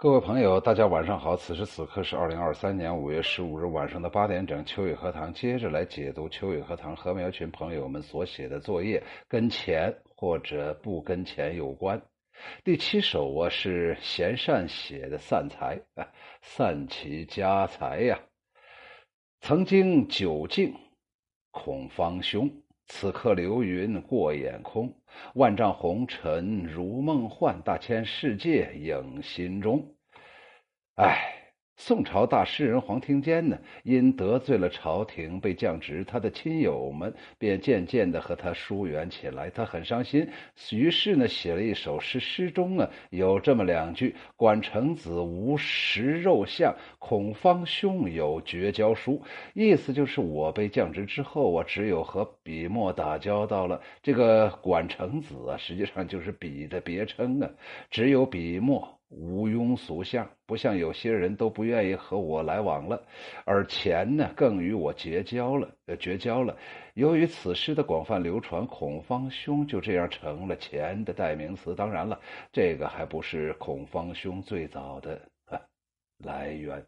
各位朋友，大家晚上好！此时此刻是二零二三年五月十五日晚上的八点整。秋雨荷塘接着来解读秋雨荷塘禾苗群朋友们所写的作业，跟钱或者不跟钱有关。第七首啊是贤善写的散财，散其家财呀。曾经久静恐方兄，此刻流云过眼空。万丈红尘如梦幻，大千世界影心中。唉。宋朝大诗人黄庭坚呢，因得罪了朝廷，被降职，他的亲友们便渐渐的和他疏远起来，他很伤心，于是呢，写了一首诗，诗中啊有这么两句：“管成子无食肉相，孔方兄有绝交书。”意思就是我被降职之后，我只有和笔墨打交道了。这个管成子啊，实际上就是笔的别称啊，只有笔墨。无庸俗相，不像有些人都不愿意和我来往了，而钱呢，更与我结交了。呃，绝交了。由于此诗的广泛流传，孔方兄就这样成了钱的代名词。当然了，这个还不是孔方兄最早的啊来源。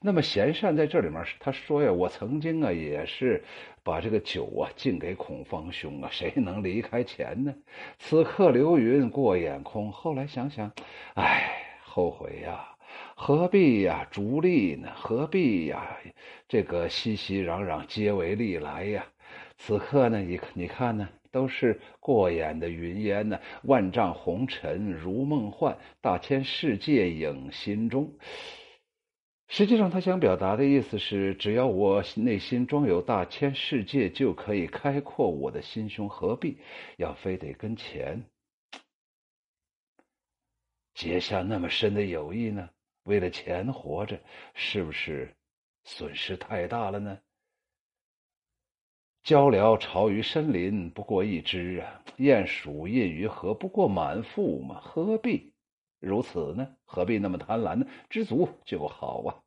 那么贤善在这里面，他说呀，我曾经啊也是把这个酒啊敬给孔方兄啊，谁能离开钱呢？此刻流云过眼空。后来想想，唉，后悔呀，何必呀，逐利呢？何必呀，这个熙熙攘攘皆为利来呀？此刻呢，你你看呢，都是过眼的云烟呢，万丈红尘如梦幻，大千世界影心中。实际上，他想表达的意思是：只要我内心装有大千世界，就可以开阔我的心胸，何必要非得跟钱结下那么深的友谊呢？为了钱活着，是不是损失太大了呢？鹪鹩巢于深林，不过一枝啊；鼹鼠印于河，不过满腹嘛。何必？如此呢？何必那么贪婪呢？知足就好啊。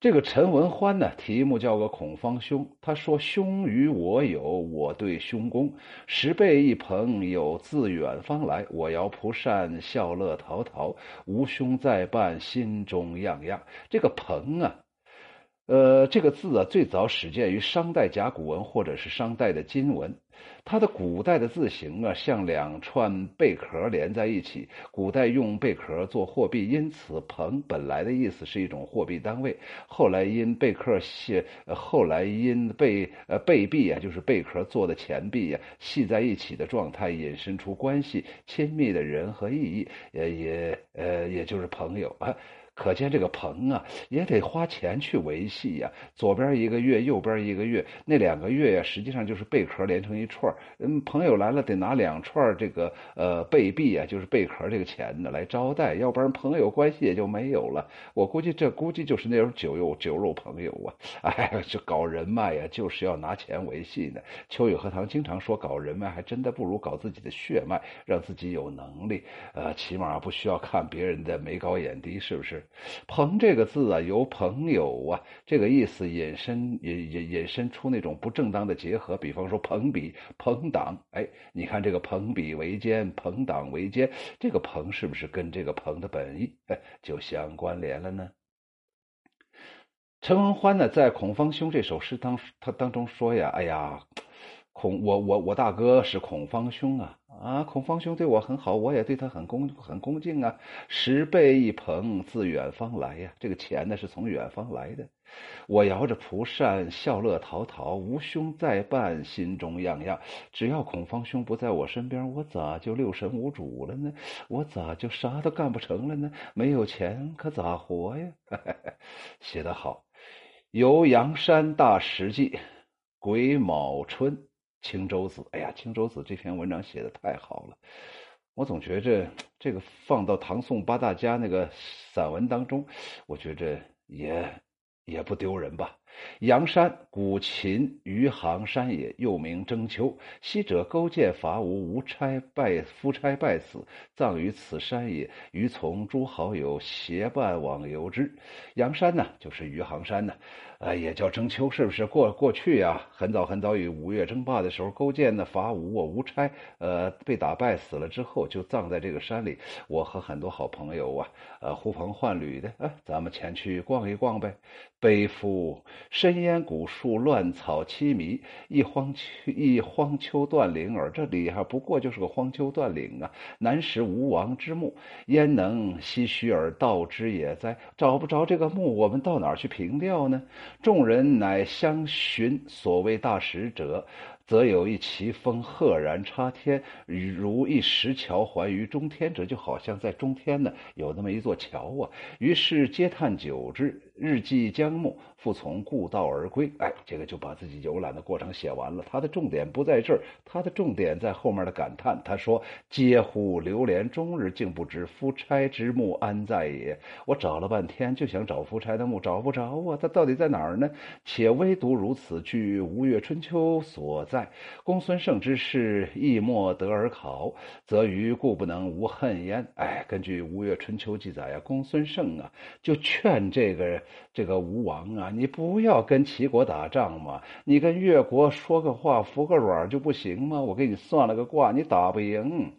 这个陈文欢呢，题目叫个孔方兄。他说：“兄与我有，我对兄恭。十倍一朋友，自远方来。我摇蒲扇，笑乐陶陶。无兄在伴，心中样样。”这个朋啊。呃，这个字啊，最早始建于商代甲骨文或者是商代的金文。它的古代的字形啊，像两串贝壳连在一起。古代用贝壳做货币，因此“朋”本来的意思是一种货币单位。后来因贝壳系，后来因贝呃贝币啊，就是贝壳做的钱币呀，系在一起的状态，引申出关系亲密的人和意义，呃也呃也就是朋友啊。可见这个朋啊，也得花钱去维系呀。左边一个月，右边一个月，那两个月呀，实际上就是贝壳连成一串嗯，朋友来了，得拿两串这个呃贝币啊，就是贝壳这个钱呢来招待，要不然朋友关系也就没有了。我估计这估计就是那种酒肉酒肉朋友啊。哎，这搞人脉呀，就是要拿钱维系的。秋雨荷塘经常说搞人脉，还真的不如搞自己的血脉，让自己有能力。呃，起码不需要看别人的眉高眼低，是不是？朋这个字啊，由朋友啊这个意思引申引引引申出那种不正当的结合，比方说朋比、朋党。哎，你看这个朋比为奸，朋党为奸，这个朋是不是跟这个朋的本意哎就相关联了呢？陈文欢呢，在《孔方兄》这首诗当他当中说呀，哎呀。孔我我我大哥是孔方兄啊啊！孔方兄对我很好，我也对他很恭很恭敬啊。十倍一朋自远方来呀，这个钱呢是从远方来的。我摇着蒲扇笑乐陶陶，无兄在伴心中样样。只要孔方兄不在我身边，我咋就六神无主了呢？我咋就啥都干不成了呢？没有钱可咋活呀？写得好，游阳山大石记，癸卯春。青州子，哎呀，青州子这篇文章写的太好了，我总觉着这个放到唐宋八大家那个散文当中，我觉着也也不丢人吧。阳山，古秦余杭山也，又名征丘。昔者勾践伐吴，无差败夫差败死，葬于此山也。余从诸好友携伴往游之。阳山呢，就是余杭山呢。哎也叫征丘，是不是？过过去呀，很早很早，与吴越争霸的时候，勾践呢伐吴，我吴差呃被打败死了之后，就葬在这个山里。我和很多好朋友啊，呃呼朋唤侣的，啊，咱们前去逛一逛呗。背负深烟古树，乱草凄迷，一荒丘一荒丘断岭耳。这里哈不过就是个荒丘断岭啊，难识吴王之墓，焉能唏嘘而道之也哉？找不着这个墓，我们到哪儿去凭吊呢？众人乃相寻，所谓大使者。则有一奇峰赫然插天，如一石桥环于中天者，就好像在中天呢有那么一座桥啊。于是嗟叹久之，日既将暮，复从故道而归。哎，这个就把自己游览的过程写完了。他的重点不在这儿，他的重点在后面的感叹。他说：“嗟乎！流连终日，竟不知夫差之墓安在也。”我找了半天，就想找夫差的墓，找不着啊。他到底在哪儿呢？且唯独如此，据《吴越春秋》所在。公孙胜之事，亦莫得而考，则于故不能无恨焉。哎，根据《吴越春秋》记载呀，公孙胜啊，就劝这个这个吴王啊，你不要跟齐国打仗嘛，你跟越国说个话，服个软就不行吗？我给你算了个卦，你打不赢。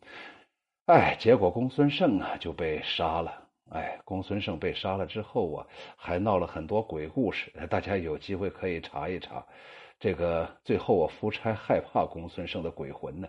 哎，结果公孙胜啊就被杀了。哎，公孙胜被杀了之后啊，还闹了很多鬼故事，大家有机会可以查一查。这个最后，我夫差害怕公孙胜的鬼魂呢，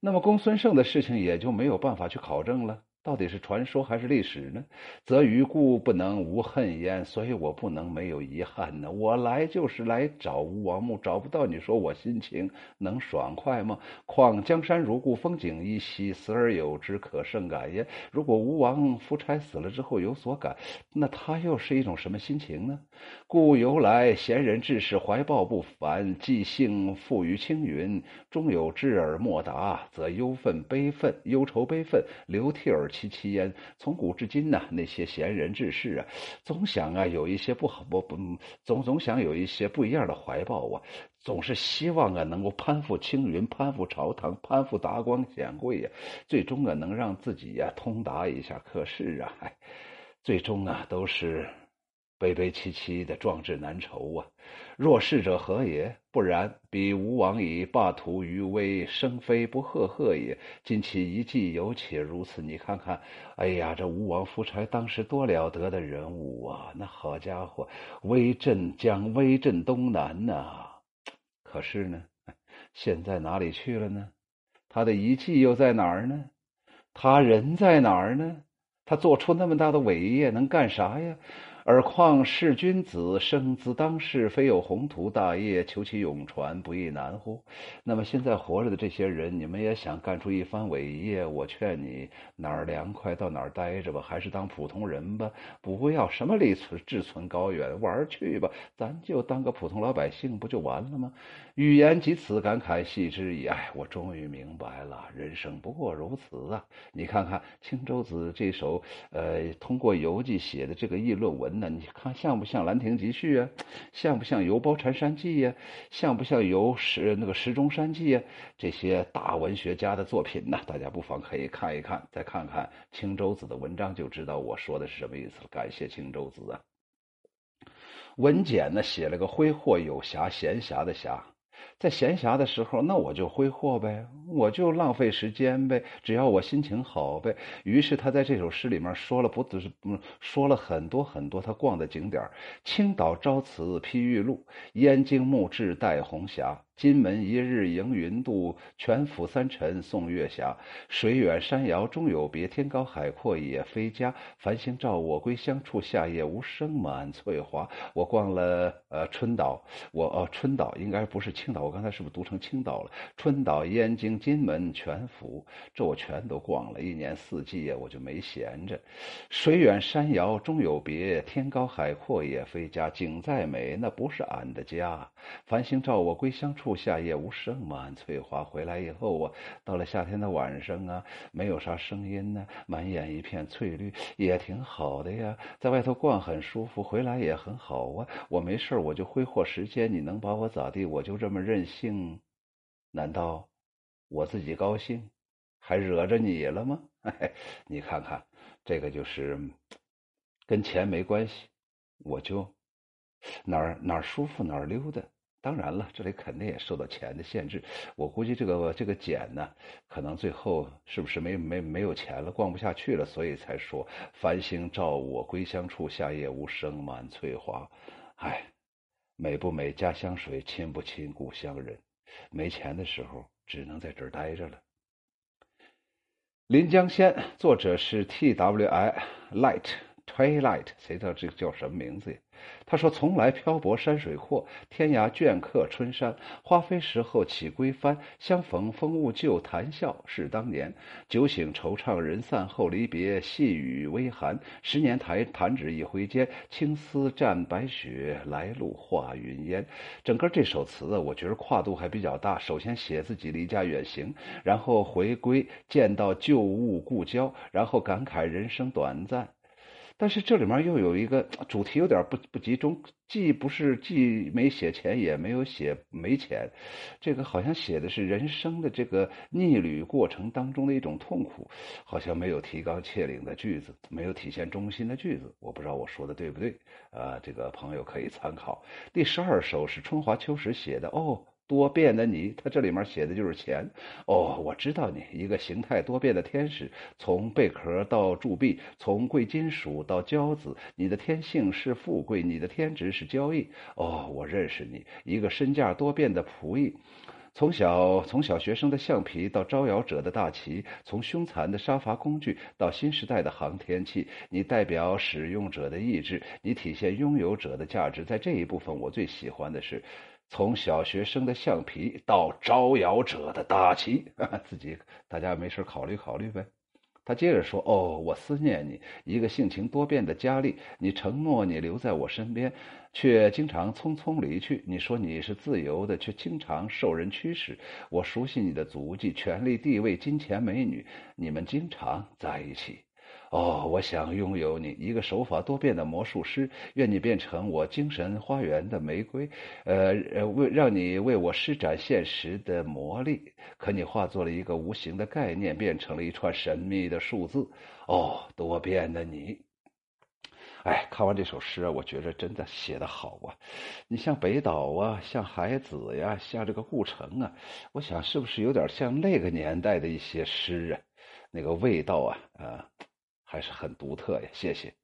那么公孙胜的事情也就没有办法去考证了。到底是传说还是历史呢？则于故不能无恨焉，所以我不能没有遗憾呢。我来就是来找吴王墓，找不到，你说我心情能爽快吗？况江山如故，风景依稀，死而有之，可甚感也。如果吴王夫差死了之后有所感，那他又是一种什么心情呢？故由来贤人志士怀抱不凡，即兴富于青云，终有知而莫达，则忧愤悲愤，忧愁悲愤，流涕而。戚戚焉。从古至今呢，那些贤人志士啊，总想啊有一些不好不不，总总想有一些不一样的怀抱啊，总是希望啊能够攀附青云，攀附朝堂，攀附达官显贵呀，最终啊能让自己呀通达一下。可是啊，最终啊都是。悲悲戚戚的壮志难酬啊！若是者何也？不然，彼吴王以霸图于威，生非不赫赫也。今其一计有且如此，你看看，哎呀，这吴王夫差当时多了得的人物啊！那好家伙，威震江威震东南呐！可是呢，现在哪里去了呢？他的遗迹又在哪儿呢？他人在哪儿呢？他做出那么大的伟业，能干啥呀？而况是君子，生兹当世，非有宏图大业，求其永传，不亦难乎？那么现在活着的这些人，你们也想干出一番伟业？我劝你哪儿凉快到哪儿待着吧，还是当普通人吧，不要什么立存志存高远，玩去吧，咱就当个普通老百姓，不就完了吗？语言及此，感慨系之矣。哎，我终于明白了，人生不过如此啊！你看看青州子这首，呃，通过游记写的这个议论文。那你看像不像《兰亭集序》啊？像不像《游褒禅山记》呀？像不像《游石那个石钟山记》呀？这些大文学家的作品呢？大家不妨可以看一看，再看看青州子的文章，就知道我说的是什么意思了。感谢青州子啊！文简呢写了个挥霍有暇，闲暇的暇。在闲暇的时候，那我就挥霍呗，我就浪费时间呗，只要我心情好呗。于是他在这首诗里面说了不只是，说了很多很多他逛的景点青岛朝辞披玉露，燕京暮至带红霞。金门一日迎云渡，全府三晨送月霞。水远山遥终有别，天高海阔也非家。繁星照我归乡处，夏夜无声满翠华。我逛了呃春岛，我哦春岛应该不是青岛，我刚才是不是读成青岛了？春岛、燕京、金门、全府，这我全都逛了。一年四季呀，我就没闲着。水远山遥终有别，天高海阔也非家。景再美，那不是俺的家。繁星照我归乡处。处，夏夜无声。嘛翠花回来以后啊，到了夏天的晚上啊，没有啥声音呢，满眼一片翠绿，也挺好的呀。在外头逛很舒服，回来也很好啊。我没事我就挥霍时间，你能把我咋地？我就这么任性？难道我自己高兴，还惹着你了吗？你看看，这个就是跟钱没关系，我就。哪儿哪儿舒服哪儿溜达，当然了，这里肯定也受到钱的限制。我估计这个这个简呢，可能最后是不是没没没有钱了，逛不下去了，所以才说繁星照我归乡处，夏夜无声满翠花。哎，美不美家乡水，亲不亲故乡人。没钱的时候，只能在这儿待着了。临江仙，作者是 T W I Light Twilight，谁知道这个叫什么名字呀？他说：“从来漂泊山水阔，天涯倦客春山。花飞时候起归帆，相逢风物旧，谈笑是当年。酒醒惆怅人散后，离别细雨微寒。十年弹弹指一挥间，青丝蘸白雪，来路化云烟。”整个这首词啊，我觉得跨度还比较大。首先写自己离家远行，然后回归见到旧物故交，然后感慨人生短暂。但是这里面又有一个主题有点不不集中，既不是既没写钱，也没有写没钱，这个好像写的是人生的这个逆旅过程当中的一种痛苦，好像没有提纲挈领的句子，没有体现中心的句子，我不知道我说的对不对啊？这个朋友可以参考。第十二首是春华秋实写的哦。多变的你，他这里面写的就是钱哦。我知道你一个形态多变的天使，从贝壳到铸币，从贵金属到胶子。你的天性是富贵，你的天职是交易。哦，我认识你，一个身价多变的仆役。从小从小学生的橡皮到招摇者的大旗，从凶残的杀伐工具到新时代的航天器，你代表使用者的意志，你体现拥有者的价值。在这一部分，我最喜欢的是。从小学生的橡皮到招摇者的大旗，自己大家没事考虑考虑呗。他接着说：“哦，我思念你，一个性情多变的佳丽。你承诺你留在我身边，却经常匆匆离去。你说你是自由的，却经常受人驱使。我熟悉你的足迹，权力、地位、金钱、美女，你们经常在一起。”哦，我想拥有你，一个手法多变的魔术师。愿你变成我精神花园的玫瑰，呃呃，为让你为我施展现实的魔力。可你化作了一个无形的概念，变成了一串神秘的数字。哦，多变的你！哎，看完这首诗啊，我觉得真的写得好啊。你像北岛啊，像海子呀，像这个顾城啊，我想是不是有点像那个年代的一些诗啊？那个味道啊，啊。还是很独特呀，谢谢。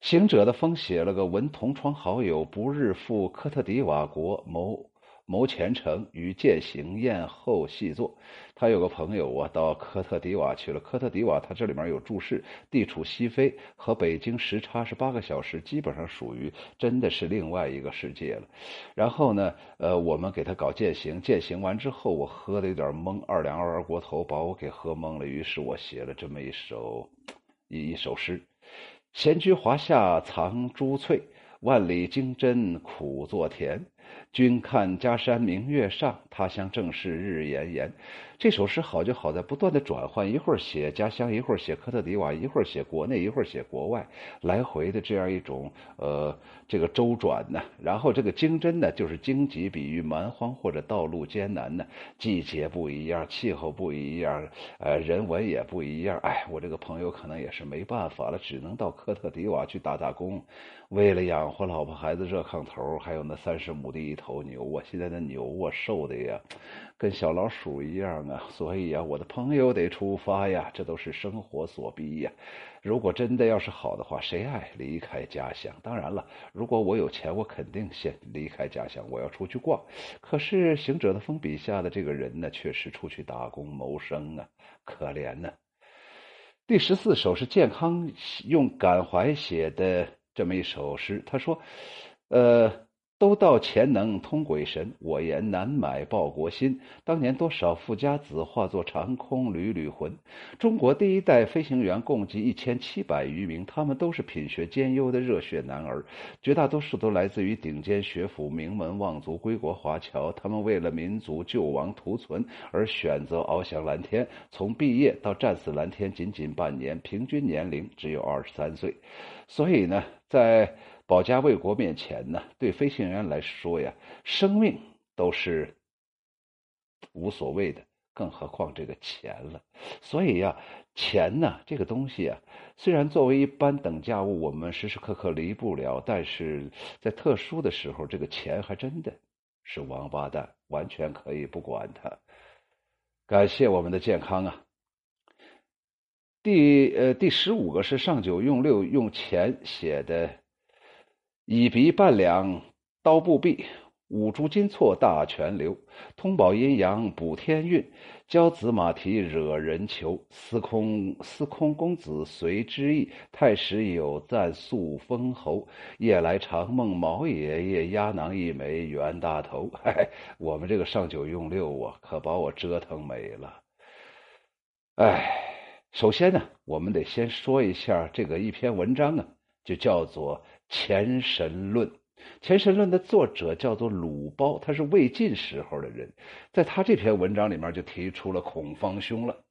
行者的风写了个闻同窗好友不日赴科特迪瓦国谋谋前程，与践行宴后细作。他有个朋友啊，到科特迪瓦去了。科特迪瓦，他这里面有注释，地处西非，和北京时差是八个小时，基本上属于真的是另外一个世界了。然后呢，呃，我们给他搞践行，践行完之后，我喝的有点懵，二两二二锅头把我给喝懵了。于是我写了这么一首。一首诗：闲居华夏藏珠翠，万里经针苦作田。君看家山明月上，他乡正是日炎炎。这首诗好就好在不断的转换，一会儿写家乡，一会儿写科特迪瓦，一会儿写国内，一会儿写国外，来回的这样一种呃这个周转呢。然后这个经针呢，就是荆棘，比喻蛮荒或者道路艰难呢。季节不一样，气候不一样，呃，人文也不一样。哎，我这个朋友可能也是没办法了，只能到科特迪瓦去打打工，为了养活老婆孩子热炕头，还有那三十亩地头牛啊，现在的牛啊瘦的呀。跟小老鼠一样啊，所以呀，我的朋友得出发呀，这都是生活所逼呀。如果真的要是好的话，谁爱离开家乡？当然了，如果我有钱，我肯定先离开家乡，我要出去逛。可是行者的风笔下的这个人呢，确实出去打工谋生啊，可怜呢。第十四首是健康用感怀写的这么一首诗，他说：“呃。”都道钱能通鬼神，我言难买报国心。当年多少富家子化作长空缕缕魂。中国第一代飞行员共计一千七百余名，他们都是品学兼优的热血男儿，绝大多数都来自于顶尖学府、名门望族、归国华侨。他们为了民族救亡图存而选择翱翔蓝天，从毕业到战死蓝天仅仅半年，平均年龄只有二十三岁。所以呢，在保家卫国面前呢，对飞行员来说呀，生命都是无所谓的，更何况这个钱了。所以呀，钱呢这个东西啊，虽然作为一般等价物，我们时时刻刻离不了，但是在特殊的时候，这个钱还真的是王八蛋，完全可以不管它。感谢我们的健康啊！第呃第十五个是上九用六用钱写的。以鼻半两刀不弊，五铢金错大泉流。通宝阴阳补天运，骄子马蹄惹人求。司空司空公子随之意，太史有赞素封侯。夜来长梦毛爷爷，压囊一枚袁大头。嗨，我们这个上九用六啊，可把我折腾没了。哎，首先呢，我们得先说一下这个一篇文章啊，就叫做。前神论，前神论的作者叫做鲁包，他是魏晋时候的人，在他这篇文章里面就提出了孔方兄了。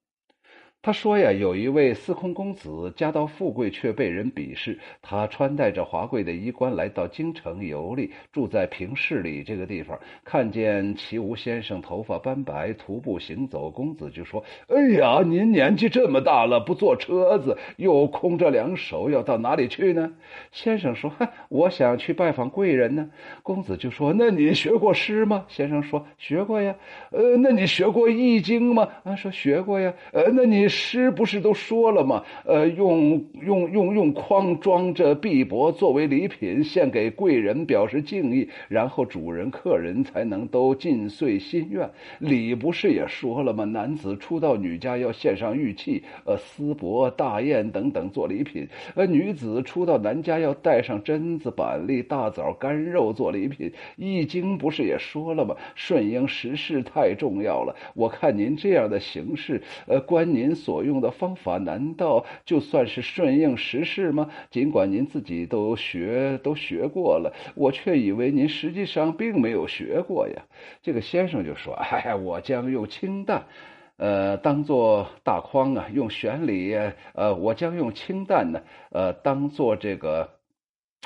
他说呀，有一位司空公子，家道富贵，却被人鄙视。他穿戴着华贵的衣冠，来到京城游历，住在平市里这个地方。看见齐吴先生头发斑白，徒步行走，公子就说：“哎呀，您年纪这么大了，不坐车子，又空着两手，要到哪里去呢？”先生说：“我想去拜访贵人呢。”公子就说：“那你学过诗吗？”先生说：“学过呀。”呃，那你学过易经吗？啊，说学过呀。呃，那你。诗不是都说了吗？呃，用用用用筐装着碧帛作为礼品献给贵人，表示敬意，然后主人客人才能都尽遂心愿。礼不是也说了吗？男子初到女家要献上玉器，呃，丝帛、大雁等等做礼品；呃，女子初到男家要带上榛子、板栗、大枣、干肉做礼品。易经不是也说了吗？顺应时势太重要了。我看您这样的形式，呃，关您。所用的方法难道就算是顺应时势吗？尽管您自己都学都学过了，我却以为您实际上并没有学过呀。这个先生就说：“哎，我将用清淡，呃，当做大筐啊；用玄礼，呃，我将用清淡呢，呃，当做这个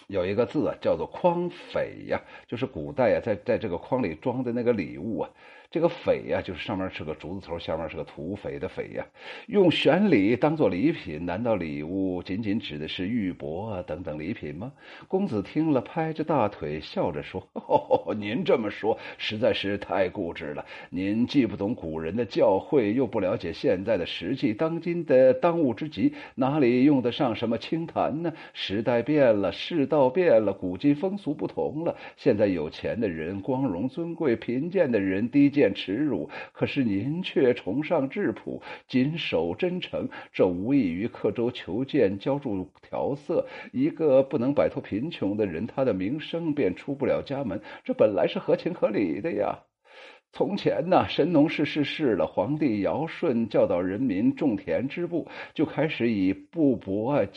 有一个字啊，叫做筐匪呀，就是古代呀，在在这个筐里装的那个礼物啊。”这个匪呀，就是上面是个竹字头，下面是个土匪的匪呀。用玄礼当做礼品，难道礼物仅仅指的是玉帛啊等等礼品吗？公子听了，拍着大腿笑着说：“哦，您这么说实在是太固执了。您既不懂古人的教诲，又不了解现在的实际。当今的当务之急，哪里用得上什么清谈呢？时代变了，世道变了，古今风俗不同了。现在有钱的人光荣尊贵，贫贱的人低贱。”见耻辱，可是您却崇尚质朴，谨守真诚，这无异于刻舟求剑，浇筑调色。一个不能摆脱贫穷的人，他的名声便出不了家门，这本来是合情合理的呀。从前呢，神农氏逝世了，皇帝尧舜教导人民种田织布，就开始以布帛啊。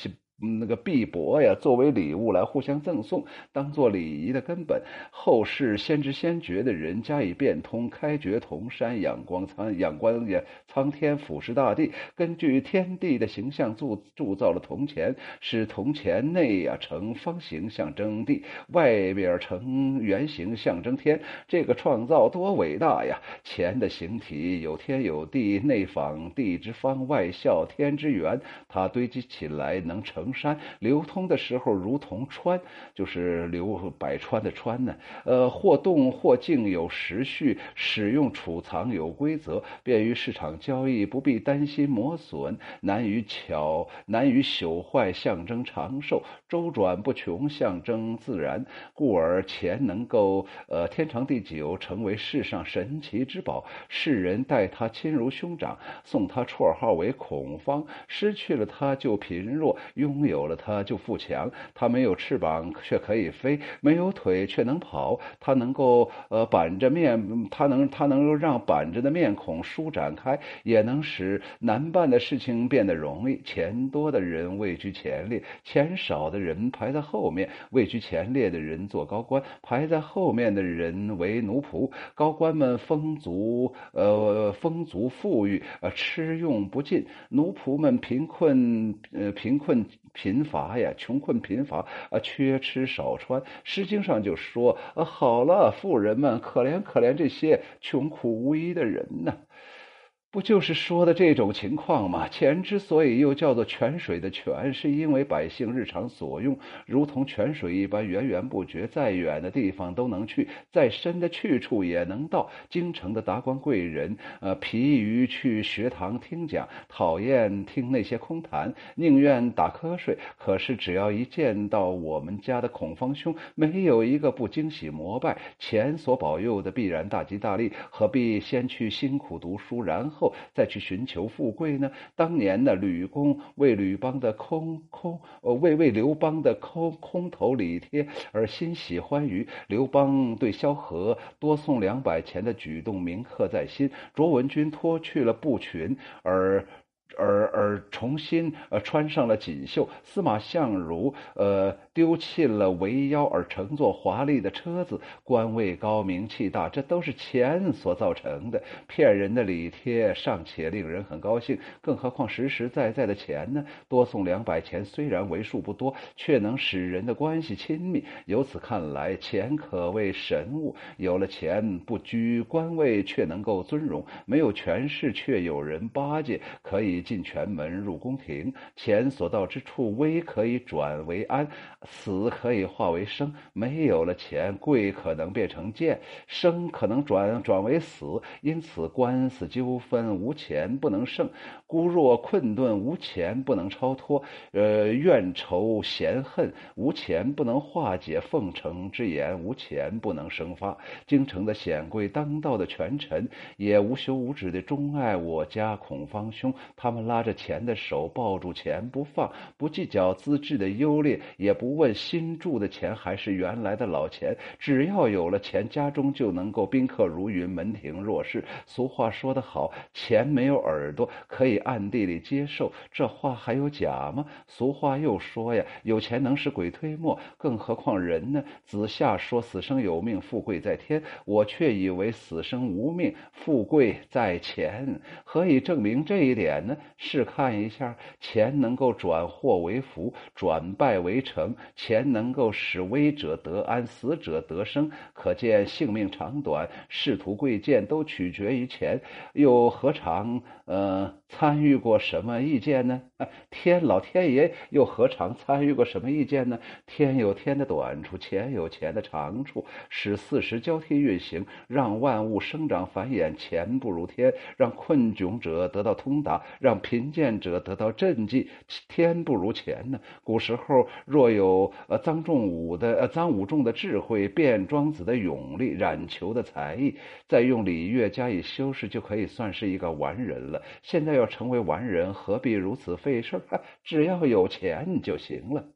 那个碧帛呀，作为礼物来互相赠送，当做礼仪的根本。后世先知先觉的人加以变通，开掘铜山，仰光苍仰观也苍天，俯视大地，根据天地的形象铸铸造了铜钱，使铜钱内呀呈方形象征地，外边呈圆形象征天。这个创造多伟大呀！钱的形体有天有地，内仿地之方，外效天之圆。它堆积起来能成。山流通的时候如同川，就是流百川的川呢。呃，或动或静，有时序，使用储藏有规则，便于市场交易，不必担心磨损，难于巧，难于朽坏，象征长寿，周转不穷，象征自然。故而钱能够呃天长地久，成为世上神奇之宝。世人待他亲如兄长，送他绰号为孔方，失去了他就贫弱庸。有了它就富强。它没有翅膀却可以飞，没有腿却能跑。它能够呃板着面，它能它能够让板着的面孔舒展开，也能使难办的事情变得容易。钱多的人位居前列，钱少的人排在后面。位居前列的人做高官，排在后面的人为奴仆。高官们丰足，呃丰足富裕，呃吃用不尽；奴仆们贫困，呃贫困贫乏呀，穷困贫乏啊，缺吃少穿。《诗经》上就说：“啊，好了，富人们，可怜可怜这些穷苦无依的人呢。”不就是说的这种情况吗？钱之所以又叫做泉水的泉，是因为百姓日常所用，如同泉水一般源源不绝，再远的地方都能去，再深的去处也能到。京城的达官贵人，呃，疲于去学堂听讲，讨厌听那些空谈，宁愿打瞌睡。可是只要一见到我们家的孔方兄，没有一个不惊喜膜拜。钱所保佑的必然大吉大利，何必先去辛苦读书，然后？后再去寻求富贵呢？当年的吕公为吕邦的空空，呃，为为刘邦的空空头礼贴而欣喜欢愉。刘邦对萧何多送两百钱的举动铭刻在心。卓文君脱去了布裙而。而而重新呃穿上了锦绣，司马相如呃丢弃了围腰而乘坐华丽的车子，官位高名气大，这都是钱所造成的。骗人的礼贴尚且令人很高兴，更何况实实在在的钱呢？多送两百钱虽然为数不多，却能使人的关系亲密。由此看来，钱可谓神物。有了钱，不居官位却能够尊荣；没有权势，却有人巴结，可以。进泉门，入宫廷，钱所到之处，危可以转为安，死可以化为生。没有了钱，贵可能变成贱，生可能转转为死。因此，官司纠纷无钱不能胜，孤弱困顿无钱不能超脱。呃，怨仇嫌恨无钱不能化解，奉承之言无钱不能生发。京城的显贵当道的权臣也无休无止的钟爱我家孔方兄，他。他们拉着钱的手，抱住钱不放，不计较资质的优劣，也不问新铸的钱还是原来的老钱。只要有了钱，家中就能够宾客如云，门庭若市。俗话说得好，钱没有耳朵，可以暗地里接受。这话还有假吗？俗话又说呀，有钱能使鬼推磨，更何况人呢？子夏说：“死生有命，富贵在天。”我却以为死生无命，富贵在钱。何以证明这一点呢？试看一下，钱能够转祸为福，转败为成；钱能够使危者得安，死者得生。可见性命长短、仕途贵贱都取决于钱，又何尝呃参与过什么意见呢？天老天爷又何尝参与过什么意见呢？天有天的短处，钱有钱的长处，使四时交替运行，让万物生长繁衍。钱不如天，让困窘者得到通达，让。贫贱者得到赈济，天不如钱呢。古时候若有呃臧仲武的呃臧武仲的智慧，卞庄子的勇力，冉求的才艺，再用礼乐加以修饰，就可以算是一个完人了。现在要成为完人，何必如此费这事儿？只要有钱就行了。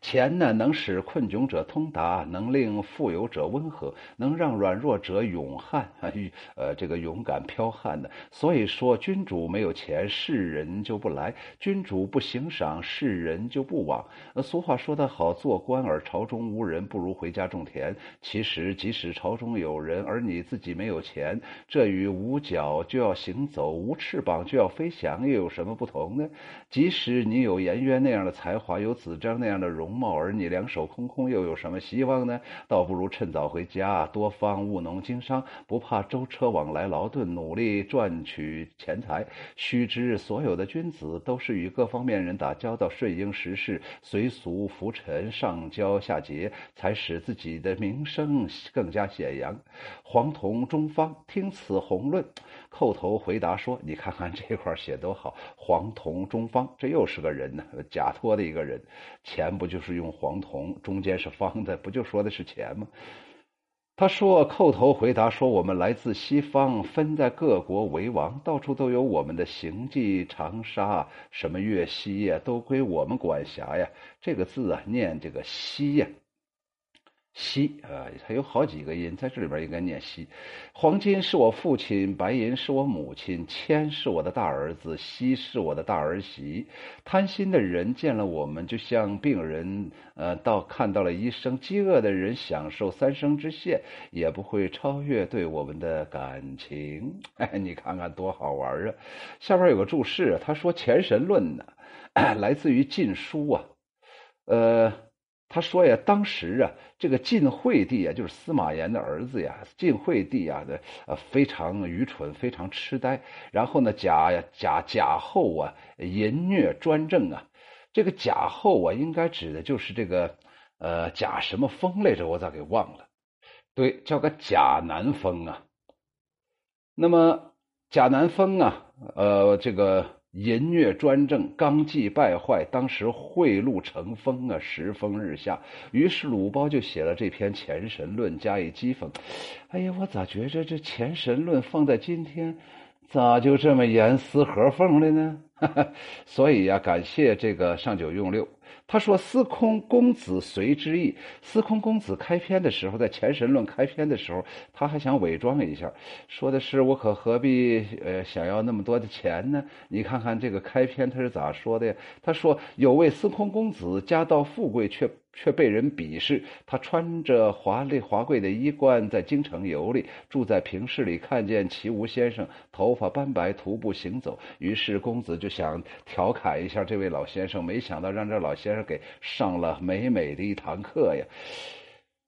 钱呢，能使困窘者通达，能令富有者温和，能让软弱者勇悍啊，呃，这个勇敢剽悍的。所以说，君主没有钱，世人就不来；君主不行赏，世人就不往。俗话说得好，做官而朝中无人，不如回家种田。其实，即使朝中有人，而你自己没有钱，这与无脚就要行走，无翅膀就要飞翔，又有什么不同呢？即使你有颜渊那样的才华，有子张那样的容。容貌，而你两手空空，又有什么希望呢？倒不如趁早回家，多方务农经商，不怕舟车往来劳顿，努力赚取钱财。须知，所有的君子都是与各方面人打交道，顺应时势，随俗浮沉，上交下节，才使自己的名声更加显扬。黄铜中方听此宏论，叩头回答说：“你看看这块写多好！黄铜中方，这又是个人呢，假托的一个人，钱不就？”是用黄铜，中间是方的，不就说的是钱吗？他说：“叩头回答说，我们来自西方，分在各国为王，到处都有我们的行迹。长沙什么粤西呀，都归我们管辖呀。这个字啊，念这个西呀。”西啊，它有好几个音，在这里边应该念西。黄金是我父亲，白银是我母亲，铅是我的大儿子，锡是我的大儿媳。贪心的人见了我们，就像病人呃到看到了医生；饥饿的人享受三生之限，也不会超越对我们的感情。哎，你看看多好玩啊！下边有个注释，他说《前神论》呢，来自于《晋书》啊，呃。他说呀，当时啊，这个晋惠帝啊，就是司马炎的儿子呀，晋惠帝啊的呃非常愚蠢，非常痴呆。然后呢，贾呀贾贾后啊淫虐专政啊，这个贾后啊，应该指的就是这个呃贾什么封来着？我咋给忘了？对，叫个贾南风啊。那么贾南风啊，呃，这个。淫虐专政，纲纪败坏，当时贿赂成风啊，时风日下。于是鲁包就写了这篇《前神论》，加以讥讽。哎呀，我咋觉着这《前神论》放在今天，咋就这么严丝合缝了呢？所以呀，感谢这个上九用六。他说：“司空公子随之意。”司空公子开篇的时候，在《前神论》开篇的时候，他还想伪装一下，说的是：“我可何必呃想要那么多的钱呢？”你看看这个开篇他是咋说的呀？他说：“有位司空公子，家道富贵，却……”却被人鄙视。他穿着华丽华贵的衣冠，在京城游历，住在平市里，看见齐吴先生头发斑白，徒步行走。于是公子就想调侃一下这位老先生，没想到让这老先生给上了美美的一堂课呀。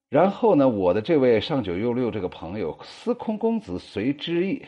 然后呢，我的这位上九又六这个朋友，司空公子随之意，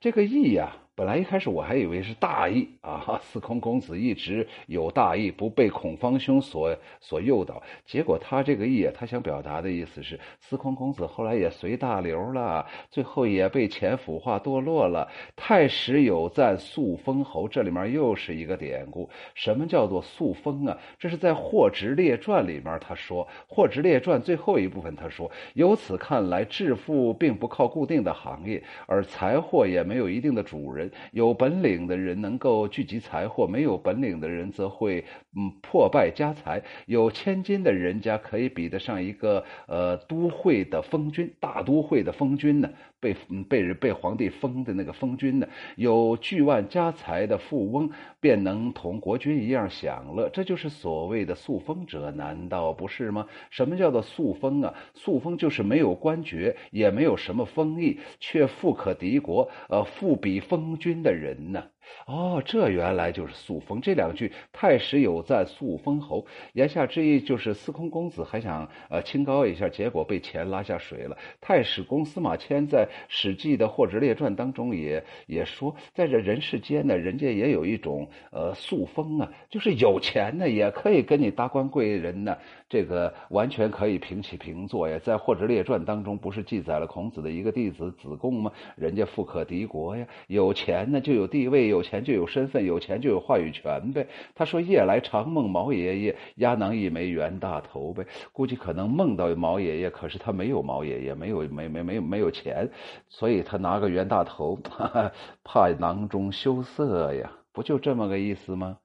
这个意呀。本来一开始我还以为是大义啊，司空公子一直有大义，不被孔方兄所所诱导。结果他这个意，他想表达的意思是，司空公子后来也随大流了，最后也被钱腐化堕落了。太史有赞素封侯，这里面又是一个典故。什么叫做素封啊？这是在《霍职列传》里面他说，《霍职列传》最后一部分他说，由此看来，致富并不靠固定的行业，而财货也没有一定的主人。有本领的人能够聚集财货，没有本领的人则会嗯破败家财。有千金的人家可以比得上一个呃都会的封君，大都会的封君呢，被被人被皇帝封的那个封君呢。有巨万家财的富翁，便能同国君一样享乐。这就是所谓的素封者，难道不是吗？什么叫做素封啊？素封就是没有官爵，也没有什么封邑，却富可敌国，呃，富比封。君的人呢？哦，这原来就是素封。这两句“太史有赞，素封侯”，言下之意就是司空公子还想呃清高一下，结果被钱拉下水了。太史公司马迁在《史记》的《霍职列传》当中也也说，在这人世间呢，人家也有一种呃素封啊，就是有钱呢也可以跟你达官贵人呢，这个完全可以平起平坐呀。在《霍职列传》当中，不是记载了孔子的一个弟子子贡吗？人家富可敌国呀，有钱呢就有地位。有钱就有身份，有钱就有话语权呗。他说夜来常梦毛爷爷，压囊一枚袁大头呗。估计可能梦到毛爷爷，可是他没有毛爷爷，没有没没没没有钱，所以他拿个袁大头，哈哈怕囊中羞涩呀，不就这么个意思吗？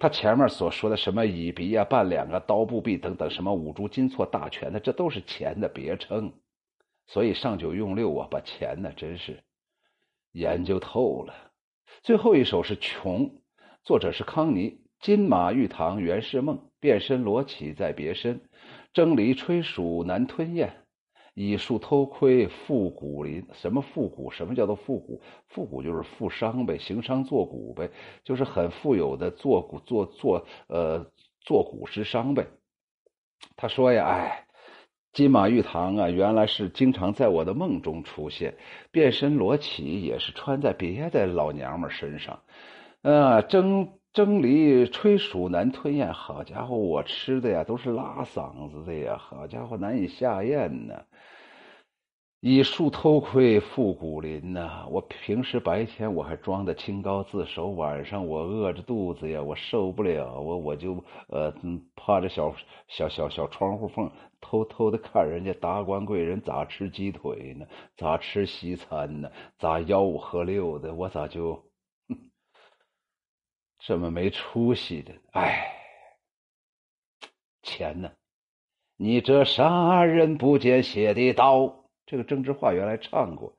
他前面所说的什么乙鼻啊、半两啊、刀不臂等等，什么五铢金错大全的，这都是钱的别称。所以上九用六啊，把钱呢真是研究透了。最后一首是《穷》，作者是康尼。金马玉堂原是梦，变身罗绮在别身。蒸梨炊黍难吞咽，以树偷窥复古林。什么复古？什么叫做复古？复古就是富商呗，行商做股呗，就是很富有的做股做做呃做股之商呗。他说呀，哎。金马玉堂啊，原来是经常在我的梦中出现。变身罗绮也是穿在别的老娘们身上。啊，蒸蒸梨炊黍难吞咽，好家伙，我吃的呀都是拉嗓子的呀，好家伙难以下咽呢。以树偷窥复古林呐！我平时白天我还装的清高自守，晚上我饿着肚子呀，我受不了，我我就呃趴着小小小小窗户缝，偷偷的看人家达官贵人咋吃鸡腿呢，咋吃西餐呢，咋吆五喝六的，我咋就这么没出息的？哎，钱呢？你这杀人不见血的刀。这个郑智化原来唱过，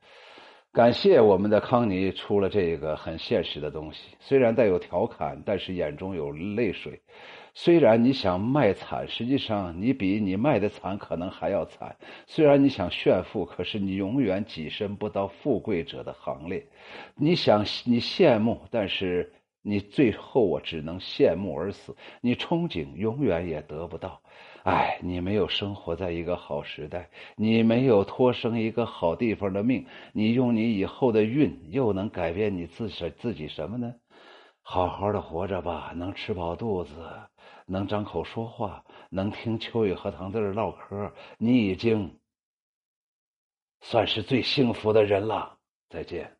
感谢我们的康妮出了这个很现实的东西，虽然带有调侃，但是眼中有泪水。虽然你想卖惨，实际上你比你卖的惨可能还要惨。虽然你想炫富，可是你永远跻身不到富贵者的行列。你想你羡慕，但是你最后我只能羡慕而死。你憧憬，永远也得不到。哎，你没有生活在一个好时代，你没有托生一个好地方的命，你用你以后的运又能改变你自己自己什么呢？好好的活着吧，能吃饱肚子，能张口说话，能听秋雨和唐字唠嗑，你已经算是最幸福的人了。再见。